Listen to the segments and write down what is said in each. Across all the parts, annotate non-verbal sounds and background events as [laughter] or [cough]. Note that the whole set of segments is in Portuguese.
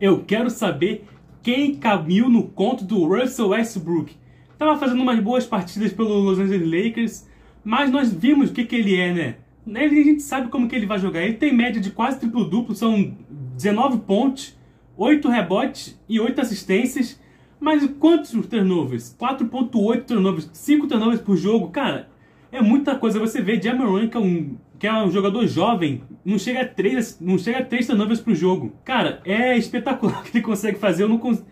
Eu quero saber quem caiu no conto do Russell Westbrook. Tava fazendo umas boas partidas pelo Los Angeles Lakers, mas nós vimos o que, que ele é, né? A gente sabe como que ele vai jogar. Ele tem média de quase triplo-duplo, são 19 pontos, 8 rebotes e 8 assistências. Mas quantos turnovers? 4.8 turnovers, 5 turnovers por jogo. Cara, é muita coisa. Você vê Jamoran, que é um que é um jogador jovem, não chega a três, não chega a três turnovers pro jogo. Cara, é espetacular [laughs] o que ele consegue fazer. Eu não, cons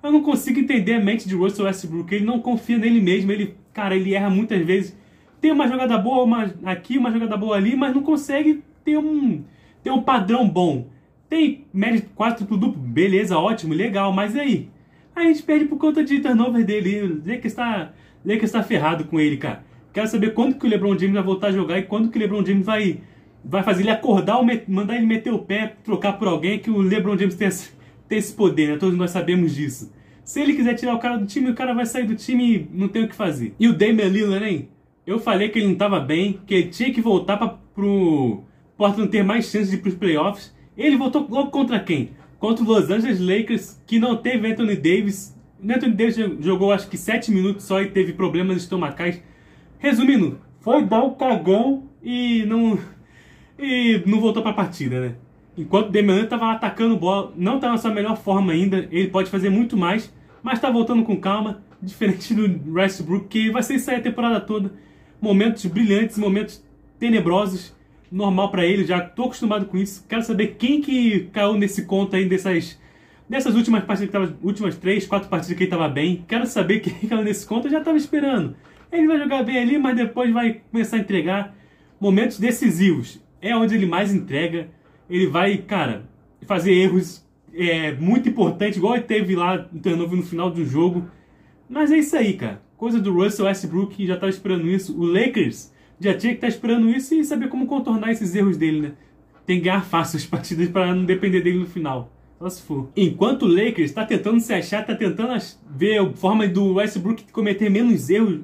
eu não consigo entender a mente de Russell Westbrook. Ele não confia nele mesmo. Ele, cara, ele erra muitas vezes. Tem uma jogada boa uma aqui, uma jogada boa ali, mas não consegue ter um, ter um padrão bom. Tem média quase triplo duplo, beleza, ótimo, legal, mas e aí? A gente perde por conta de turnover dele. Lakers está, Lakers está ferrado com ele, cara. Quero saber quando que o LeBron James vai voltar a jogar e quando que o LeBron James vai, vai fazer ele acordar mandar ele meter o pé, trocar por alguém, que o LeBron James tem esse, tem esse poder, né? Todos nós sabemos disso. Se ele quiser tirar o cara do time, o cara vai sair do time e não tem o que fazer. E o Damian Lillard, hein? Eu falei que ele não estava bem, que ele tinha que voltar para pro Portland ter mais chances de ir pros playoffs. Ele voltou logo contra quem? Contra o Los Angeles Lakers, que não teve Anthony Davis. O Anthony Davis jogou acho que 7 minutos só e teve problemas estomacais. Resumindo, foi dar o cagão e não e não voltou para a partida, né? Enquanto Damian estava atacando bola, não está na sua melhor forma ainda, ele pode fazer muito mais, mas está voltando com calma, diferente do Westbrook, que vai ser isso aí a temporada toda. Momentos brilhantes, momentos tenebrosos, normal para ele, já estou acostumado com isso. Quero saber quem que caiu nesse conto aí dessas, dessas últimas partidas, que tava, últimas três, quatro partidas que ele estava bem. Quero saber quem [laughs] caiu nesse conto, eu já estava esperando. Ele vai jogar bem ali, mas depois vai começar a entregar momentos decisivos. É onde ele mais entrega. Ele vai, cara, fazer erros é, muito importantes, igual ele teve lá no turnover no final do jogo. Mas é isso aí, cara. Coisa do Russell Westbrook, já estava esperando isso. O Lakers já tinha que estar tá esperando isso e saber como contornar esses erros dele, né? Tem que ganhar fácil as partidas para não depender dele no final. Só se for. Enquanto o Lakers está tentando se achar, está tentando ver a forma do Westbrook cometer menos erros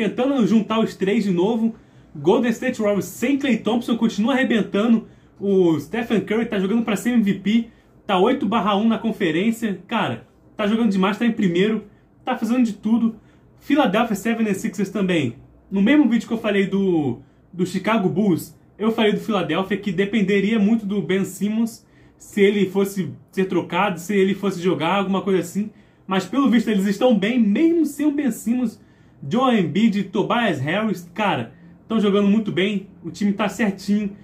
tentando juntar os três de novo. Golden State Warriors sem Clay Thompson continua arrebentando. O Stephen Curry tá jogando para ser MVP. Tá 8/1 na conferência. Cara, tá jogando demais, tá em primeiro. Tá fazendo de tudo. Philadelphia 76ers também. No mesmo vídeo que eu falei do, do Chicago Bulls, eu falei do Philadelphia que dependeria muito do Ben Simmons se ele fosse ser trocado, se ele fosse jogar, alguma coisa assim. Mas pelo visto eles estão bem, mesmo sem o Ben Simmons Joe Embiid, Tobias Harris, cara, estão jogando muito bem, o time está certinho.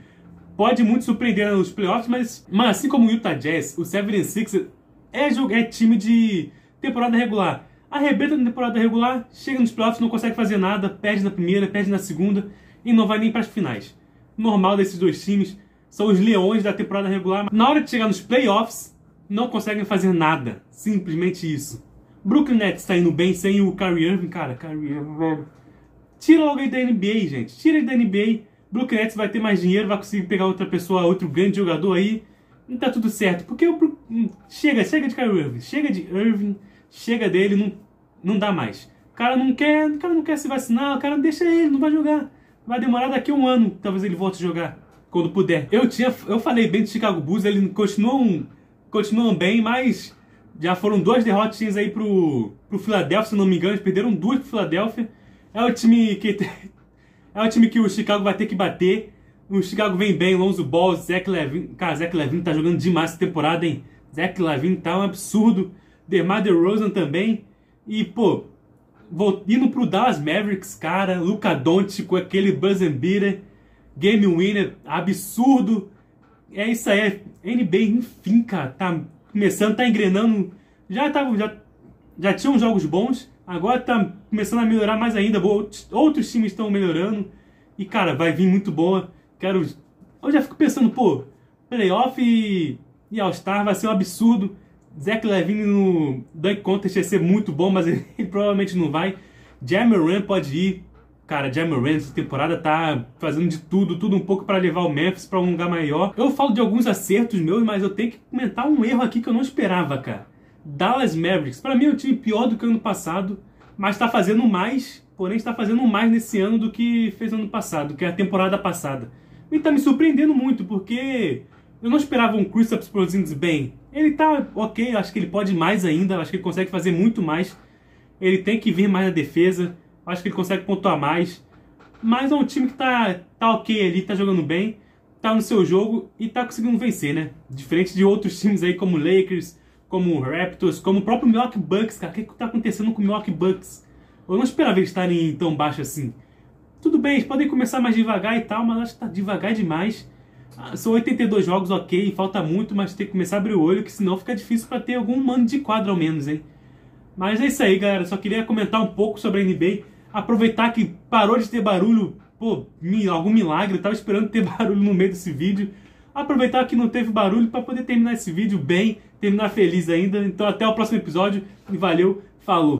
Pode muito surpreender nos playoffs, mas, mas assim como o Utah Jazz, o 76 é, é time de temporada regular. Arrebenta na temporada regular, chega nos playoffs, não consegue fazer nada, perde na primeira, perde na segunda e não vai nem para as finais. Normal desses dois times, são os leões da temporada regular, na hora de chegar nos playoffs, não conseguem fazer nada. Simplesmente isso. Brooklyn Nets tá indo bem sem o Kyrie Irving, cara. Kyrie Irving, velho. Tira logo ele da NBA, gente. Tira ele da NBA. Brooklyn Nets vai ter mais dinheiro, vai conseguir pegar outra pessoa, outro grande jogador aí. Não tá tudo certo. Porque o Brook... Hum, chega, chega de Kyrie Irving. Chega de Irving. Chega dele, não, não dá mais. O cara não quer, o cara não quer se vacinar, o cara deixa ele, não vai jogar. Vai demorar daqui um ano, talvez ele volte a jogar quando puder. Eu tinha, eu falei bem do Chicago Bulls, eles continuam, continuam bem, mas já foram duas derrotas aí pro, pro Philadelphia, se não me engano. Eles perderam duas pro Philadelphia. É o time que. [laughs] É o time que o Chicago vai ter que bater. O Chicago vem bem, Lonzo Ball, Zach Levine. Cara, Zach Levine tá jogando demais essa temporada, hein? Zach Levine tá um absurdo. DeMar DeRozan também. E, pô, vou, indo pro Dallas Mavericks, cara. Luca Doncic com aquele buzzer beater. Game winner, absurdo. É isso aí, NBA, enfim, cara, tá começando, tá engrenando. Já, tava, já, já tinham jogos bons, agora tá começando a melhorar mais ainda. Outros times estão melhorando. E, cara, vai vir muito boa. Quero. Eu já fico pensando, pô, playoff e, e All-Star vai ser um absurdo. Zach Levine no Dunk Contest ia ser muito bom, mas ele, [laughs] ele provavelmente não vai. Jamoran pode ir. Cara, Jamoran essa temporada tá fazendo de tudo, tudo um pouco para levar o Memphis para um lugar maior. Eu falo de alguns acertos meus, mas eu tenho que comentar um erro aqui que eu não esperava, cara. Dallas Mavericks, para mim é um time pior do que ano passado, mas está fazendo mais, porém está fazendo mais nesse ano do que fez ano passado, que é a temporada passada. E tá me surpreendendo muito, porque eu não esperava um Kristaps Porzingis bem. Ele tá ok, acho que ele pode mais ainda, acho que ele consegue fazer muito mais. Ele tem que vir mais na defesa, acho que ele consegue pontuar mais. Mas é um time que tá, tá ok ali, tá jogando bem, tá no seu jogo e tá conseguindo vencer, né? Diferente de outros [laughs] times aí como Lakers, como Raptors, como o próprio Milwaukee Bucks, cara. O que, que tá acontecendo com o Milwaukee Bucks? Eu não esperava eles estarem tão baixo assim. Tudo bem, eles podem começar mais devagar e tal, mas acho que tá devagar demais. Ah, são 82 jogos, ok, falta muito, mas tem que começar a abrir o olho, que senão fica difícil para ter algum mano de quadro ao menos, hein? Mas é isso aí, galera. Só queria comentar um pouco sobre a NBA. Aproveitar que parou de ter barulho, pô, algum milagre. Eu tava esperando ter [laughs] barulho no meio desse vídeo. Aproveitar que não teve barulho para poder terminar esse vídeo bem, terminar feliz ainda. Então até o próximo episódio e valeu, falou!